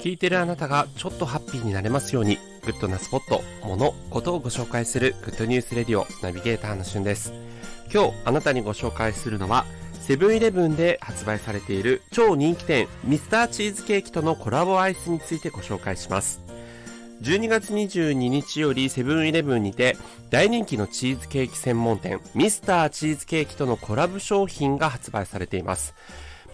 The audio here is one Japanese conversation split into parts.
聞いてるあなたがちょっとハッピーになれますように、グッドなスポット、もの、ことをご紹介するグッドニュースレディオナビゲーターのしゅんです。今日あなたにご紹介するのは、セブンイレブンで発売されている超人気店ミスターチーズケーキとのコラボアイスについてご紹介します。12月22日よりセブンイレブンにて大人気のチーズケーキ専門店ミスターチーズケーキとのコラボ商品が発売されています。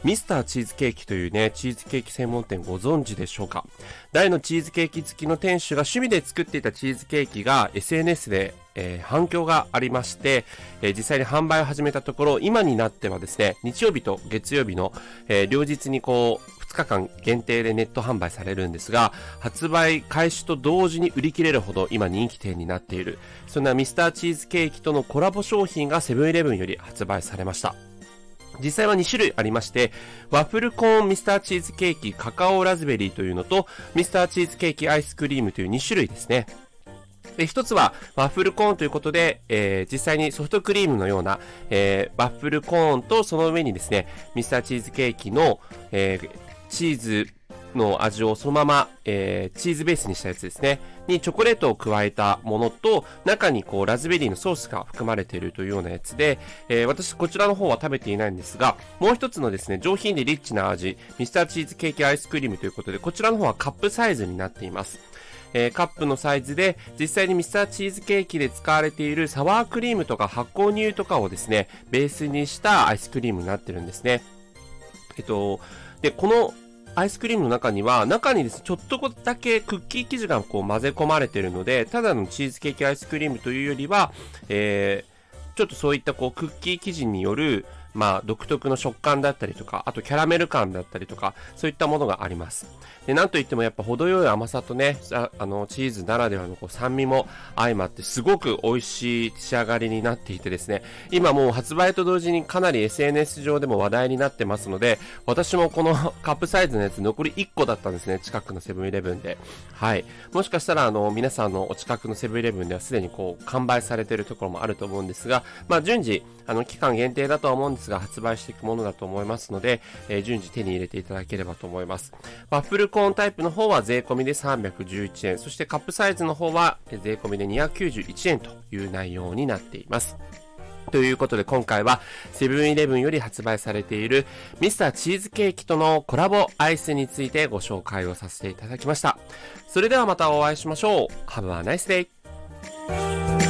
ミスターチーズケーキというね、チーズケーキ専門店ご存知でしょうか？大のチーズケーキ好きの店主が趣味で作っていたチーズケーキが SNS で、えー、反響がありまして、えー、実際に販売を始めたところ、今になってはですね、日曜日と月曜日の、えー、両日にこう、2日間限定でネット販売されるんですが、発売開始と同時に売り切れるほど今人気店になっている、そんなミスターチーズケーキとのコラボ商品がセブンイレブンより発売されました。実際は2種類ありまして、ワッフルコーンミスターチーズケーキカカオラズベリーというのと、ミスターチーズケーキアイスクリームという2種類ですね。で、一つはワッフルコーンということで、えー、実際にソフトクリームのような、えー、ワッフルコーンとその上にですね、ミスターチーズケーキの、えー、チーズの味をそのまま、えー、チーズベースにしたやつですね。にチョコレートを加えたものと、中にこうラズベリーのソースが含まれているというようなやつで、えー、私こちらの方は食べていないんですが、もう一つのですね、上品でリッチな味、ミスターチーズケーキアイスクリームということで、こちらの方はカップサイズになっています。えー、カップのサイズで、実際にミスターチーズケーキで使われているサワークリームとか発酵乳とかをですね、ベースにしたアイスクリームになってるんですね。えっと、で、このアイスクリームの中には、中にですね、ちょっとだけクッキー生地がこう混ぜ込まれてるので、ただのチーズケーキアイスクリームというよりは、えー、ちょっとそういったこうクッキー生地による、まあ、独特の食感だったりとか、あとキャラメル感だったりとか、そういったものがあります。で、なんといってもやっぱ程よい甘さとね、あの、チーズならではのこう酸味も相まってすごく美味しい仕上がりになっていてですね、今もう発売と同時にかなり SNS 上でも話題になってますので、私もこの カップサイズのやつ残り1個だったんですね、近くのセブンイレブンで。はい。もしかしたらあの、皆さんのお近くのセブンイレブンではすでにこう、完売されてるところもあると思うんですが、まあ順次、あの、期間限定だとは思うんですスが発売していくものだと思いますので、えー、順次手に入れていただければと思います。ワッフルコーンタイプの方は税込みで311円、そしてカップサイズの方は税込みで291円という内容になっています。ということで今回はセブンイレブンより発売されているミスターチーズケーキとのコラボアイスについてご紹介をさせていただきました。それではまたお会いしましょう。Have a nice day!